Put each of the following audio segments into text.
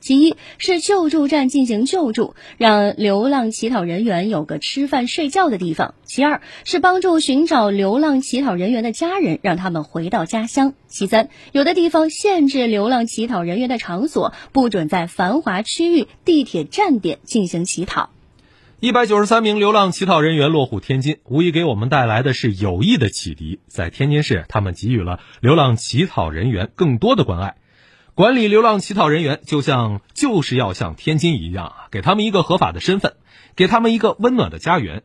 其一是救助站进行救助，让流浪乞讨人员有个吃饭睡觉的地方；其二是帮助寻找流浪乞讨人员的家人，让他们回到家乡；其三，有的地方限制流浪乞讨人员的场所，不准在繁华区域、地铁站点进行乞讨。一百九十三名流浪乞讨人员落户天津，无疑给我们带来的是有益的启迪。在天津市，他们给予了流浪乞讨人员更多的关爱。管理流浪乞讨人员，就像就是要像天津一样，给他们一个合法的身份，给他们一个温暖的家园。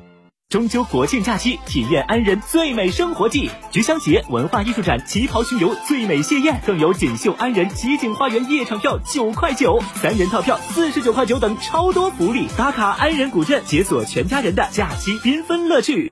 中秋国庆假期，体验安仁最美生活季，菊香节文化艺术展、旗袍巡游、最美谢宴，更有锦绣安仁奇景花园夜场票九块九，三人套票四十九块九等超多福利。打卡安仁古镇，解锁全家人的假期缤纷乐趣。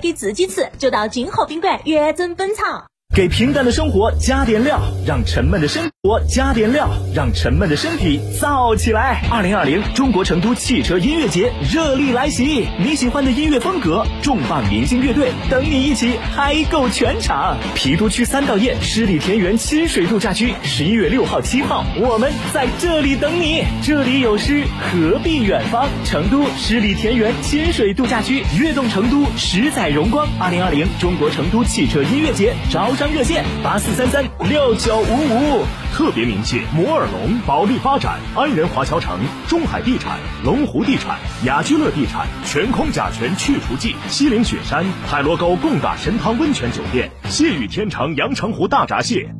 给自己吃，就到金河宾馆原真本草。给平淡的生活加点料，让沉闷的生我加点料，让沉闷的身体燥起来。二零二零中国成都汽车音乐节热力来袭，你喜欢的音乐风格，重磅明星乐队等你一起嗨够全场。郫都区三道堰十里田园亲水度假区，十一月六号、七号，我们在这里等你。这里有诗，何必远方？成都十里田园亲水度假区，跃动成都，十载荣光。二零二零中国成都汽车音乐节招。商热线八四三三六九五五，特别鸣谢摩尔龙、保利发展、安仁华侨城、中海地产、龙湖地产、雅居乐地产、全空甲醛去除剂、西岭雪山、海螺沟贡嘎神汤温泉酒店、谢雨天成阳澄湖大闸蟹。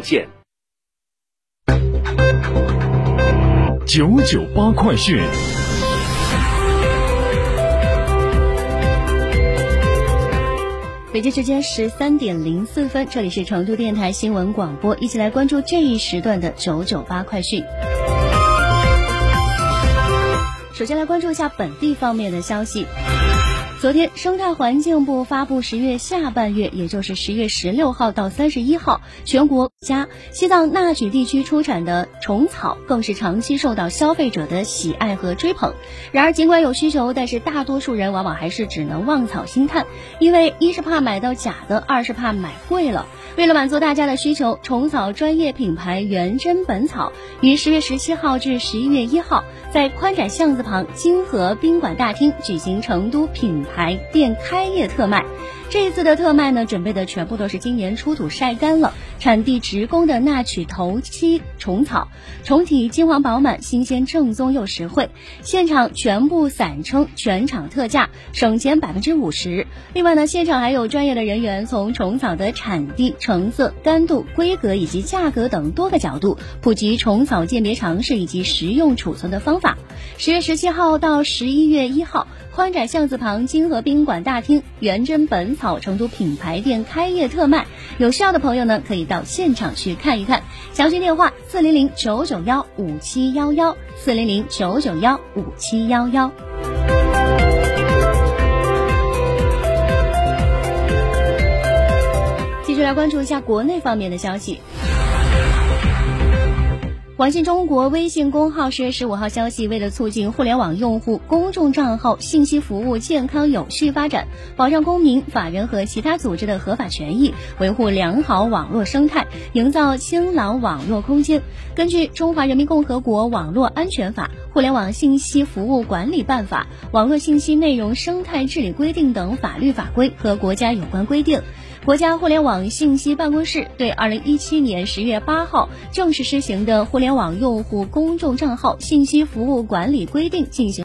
奉。九九八快讯。北京时间十三点零四分，这里是成都电台新闻广播，一起来关注这一时段的九九八快讯。首先来关注一下本地方面的消息。昨天，生态环境部发布十月下半月，也就是十月十六号到三十一号，全国。佳。西藏纳曲地区出产的虫草更是长期受到消费者的喜爱和追捧。然而，尽管有需求，但是大多数人往往还是只能望草兴叹，因为一是怕买到假的，二是怕买贵了。为了满足大家的需求，虫草专业品牌元真本草于十月十七号至十一月一号，在宽窄巷子旁金河宾馆大厅举行成都品牌店开业特卖。这一次的特卖呢，准备的全部都是今年出土晒干了、产地直供的纳曲头七虫草，虫体金黄饱满、新鲜正宗又实惠。现场全部散称全场特价，省钱百分之五十。另外呢，现场还有专业的人员从虫草的产地、成色、干度、规格以及价格等多个角度普及虫草鉴别常识以及实用储存的方法。十月十七号到十一月一号。宽窄巷子旁金河宾馆大厅，元真本草成都品牌店开业特卖，有需要的朋友呢，可以到现场去看一看。详询电话：四零零九九幺五七幺幺，四零零九九幺五七幺幺。继续来关注一下国内方面的消息。网信中国微信公号十月十五号消息，为了促进互联网用户公众账号信息服务健康有序发展，保障公民、法人和其他组织的合法权益，维护良好网络生态，营造清朗网络空间，根据《中华人民共和国网络安全法》《互联网信息服务管理办法》《网络信息内容生态治理规定》等法律法规和国家有关规定。国家互联网信息办公室对二零一七年十月八号正式施行的《互联网用户公众账号信息服务管理规定》进行。